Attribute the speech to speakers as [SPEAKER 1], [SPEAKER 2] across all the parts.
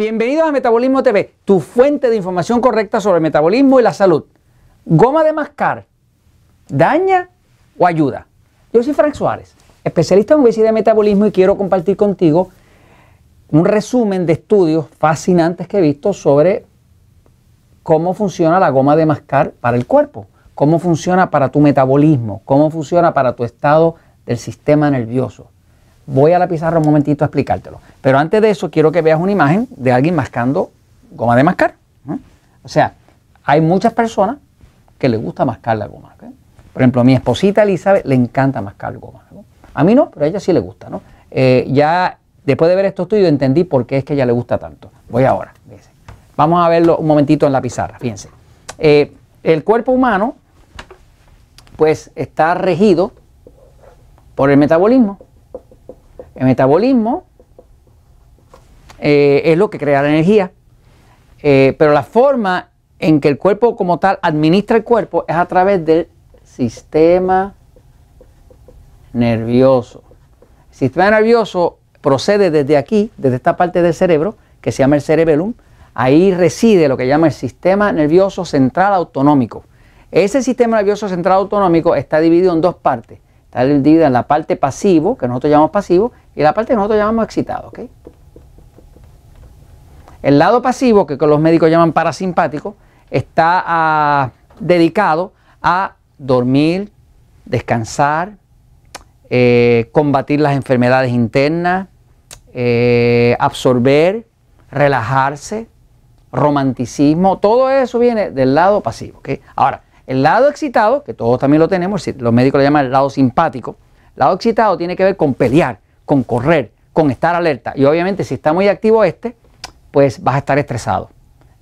[SPEAKER 1] Bienvenidos a Metabolismo TV, tu fuente de información correcta sobre metabolismo y la salud. ¿Goma de mascar daña o ayuda? Yo soy Frank Suárez, especialista en obesidad y metabolismo y quiero compartir contigo un resumen de estudios fascinantes que he visto sobre cómo funciona la goma de mascar para el cuerpo, cómo funciona para tu metabolismo, cómo funciona para tu estado del sistema nervioso. Voy a la pizarra un momentito a explicártelo. Pero antes de eso quiero que veas una imagen de alguien mascando goma de mascar. O sea, hay muchas personas que les gusta mascar la goma. Por ejemplo, a mi esposita Elizabeth le encanta mascar goma. A mí no, pero a ella sí le gusta. ¿no? Eh, ya después de ver estos estudios entendí por qué es que ella le gusta tanto. Voy ahora. Vamos a verlo un momentito en la pizarra. Fíjense. Eh, el cuerpo humano pues está regido por el metabolismo. El metabolismo eh, es lo que crea la energía, eh, pero la forma en que el cuerpo como tal administra el cuerpo es a través del sistema nervioso. El sistema nervioso procede desde aquí, desde esta parte del cerebro, que se llama el cerebellum. Ahí reside lo que llama el sistema nervioso central autonómico. Ese sistema nervioso central autonómico está dividido en dos partes. Está dividida en la parte pasivo, que nosotros llamamos pasivo, y la parte que nosotros llamamos excitado. El lado pasivo, que los médicos llaman parasimpático, está ah, dedicado a dormir, descansar, eh, combatir las enfermedades internas, eh, absorber, relajarse, romanticismo, todo eso viene del lado pasivo. Ahora, el lado excitado, que todos también lo tenemos, los médicos lo llaman el lado simpático, el lado excitado tiene que ver con pelear, con correr, con estar alerta. Y obviamente si está muy activo este, pues vas a estar estresado,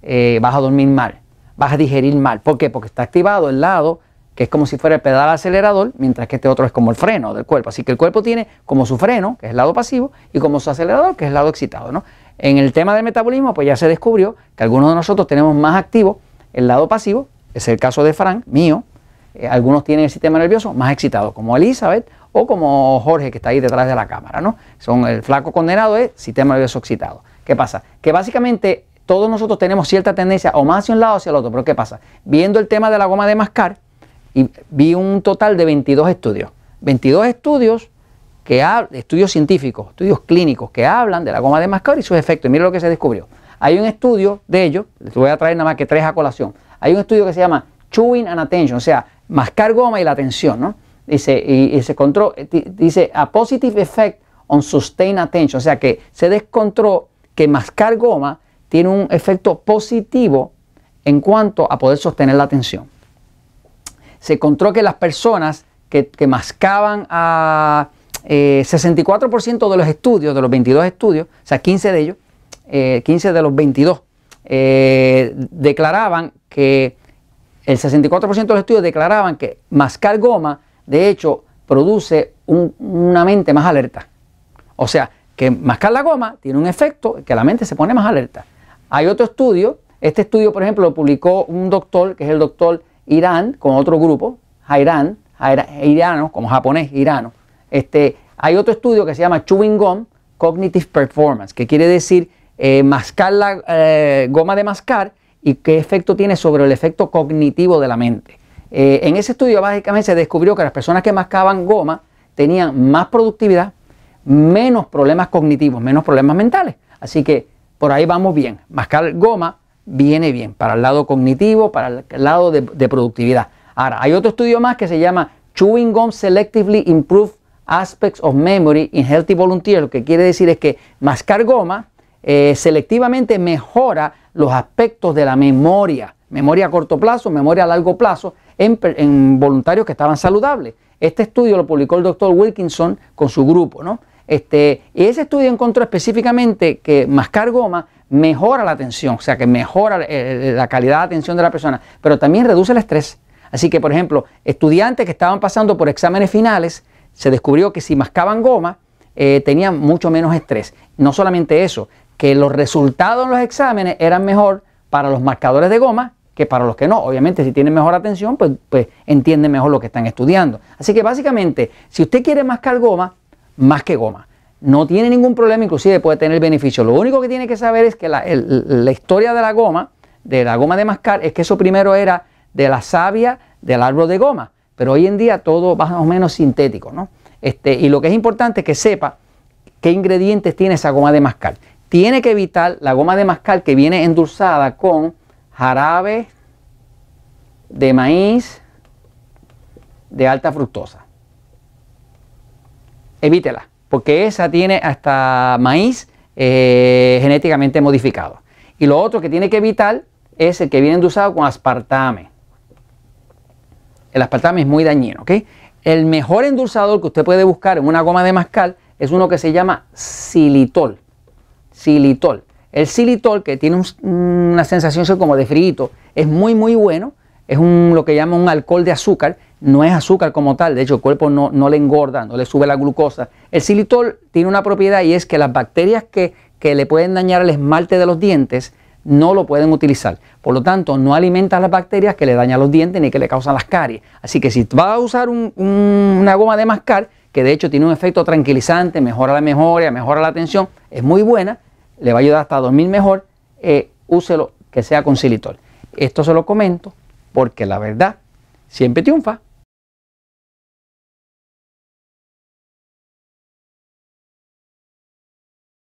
[SPEAKER 1] eh, vas a dormir mal, vas a digerir mal. ¿Por qué? Porque está activado el lado que es como si fuera el pedal acelerador, mientras que este otro es como el freno del cuerpo. Así que el cuerpo tiene como su freno, que es el lado pasivo, y como su acelerador, que es el lado excitado. ¿no? En el tema del metabolismo, pues ya se descubrió que algunos de nosotros tenemos más activo el lado pasivo es el caso de Frank, mío. Eh, algunos tienen el sistema nervioso más excitado, como Elizabeth o como Jorge, que está ahí detrás de la cámara, ¿no? Son el flaco condenado es sistema nervioso excitado. ¿Qué pasa? Que básicamente todos nosotros tenemos cierta tendencia o más hacia un lado o hacia el otro. Pero ¿qué pasa? Viendo el tema de la goma de mascar, y vi un total de 22 estudios. 22 estudios que estudios científicos, estudios clínicos que hablan de la goma de mascar y sus efectos. Y mira lo que se descubrió. Hay un estudio de ellos, les voy a traer nada más que tres a colación. Hay un estudio que se llama Chewing and Attention, o sea, mascar goma y la atención, ¿no? Dice, y, se encontró, dice, a positive effect on sustained attention, o sea, que se descontró que mascar goma tiene un efecto positivo en cuanto a poder sostener la atención. Se encontró que las personas que, mascaban a 64% eh, de los estudios, de los 22 estudios, o sea, 15 de ellos, 15 eh, de los 22, eh, declaraban que el 64% de los estudios declaraban que mascar goma, de hecho, produce una mente más alerta. O sea, que mascar la goma tiene un efecto que la mente se pone más alerta. Hay otro estudio, este estudio, por ejemplo, lo publicó un doctor, que es el doctor Irán, con otro grupo, Irán, irano, como japonés, irano. Este, hay otro estudio que se llama Chewing Gum Cognitive Performance, que quiere decir eh, mascar la eh, goma de mascar y qué efecto tiene sobre el efecto cognitivo de la mente. Eh, en ese estudio básicamente se descubrió que las personas que mascaban goma tenían más productividad, menos problemas cognitivos, menos problemas mentales. Así que por ahí vamos bien. Mascar goma viene bien para el lado cognitivo, para el lado de, de productividad. Ahora, hay otro estudio más que se llama Chewing Gum Selectively Improve Aspects of Memory in Healthy Volunteers. Lo que quiere decir es que mascar goma eh, selectivamente mejora los aspectos de la memoria, memoria a corto plazo, memoria a largo plazo, en, voluntarios que estaban saludables. Este estudio lo publicó el doctor Wilkinson con su grupo, ¿no? Este, y ese estudio encontró específicamente que mascar goma mejora la atención, o sea que mejora eh, la calidad de atención de la persona, pero también reduce el estrés. Así que, por ejemplo, estudiantes que estaban pasando por exámenes finales, se descubrió que si mascaban goma, eh, tenían mucho menos estrés. No solamente eso, que los resultados en los exámenes eran mejor para los marcadores de goma que para los que no. Obviamente, si tienen mejor atención, pues, pues entienden mejor lo que están estudiando. Así que básicamente, si usted quiere mascar goma, más que goma. no tiene ningún problema, inclusive puede tener beneficio. Lo único que tiene que saber es que la, la historia de la goma, de la goma de mascar, es que eso primero era de la savia del árbol de goma, pero hoy en día todo más o menos sintético, ¿no? Este, y lo que es importante es que sepa qué ingredientes tiene esa goma de mascar. Tiene que evitar la goma de mascar que viene endulzada con jarabe de maíz de alta fructosa. Evítela, porque esa tiene hasta maíz eh, genéticamente modificado. Y lo otro que tiene que evitar es el que viene endulzado con aspartame. El aspartame es muy dañino, ¿ok? El mejor endulzador que usted puede buscar en una goma de mascar es uno que se llama xilitol. Xilitol. El xilitol, que tiene una sensación como de frío, es muy, muy bueno. Es lo que llama un alcohol de azúcar. No es azúcar como tal, de hecho el cuerpo no, le engorda, no le sube la glucosa. El xilitol tiene una propiedad y es que las bacterias que, le pueden dañar el esmalte de los dientes no lo pueden utilizar. Por lo tanto, no alimenta las bacterias que le dañan los dientes ni que le causan las caries. Así que si va a usar una goma de mascar, que de hecho tiene un efecto tranquilizante, mejora la memoria, mejora la atención, es muy buena, le va a ayudar hasta a dormir mejor, eh, úselo que sea con xilitol. Esto se lo comento porque la verdad siempre triunfa.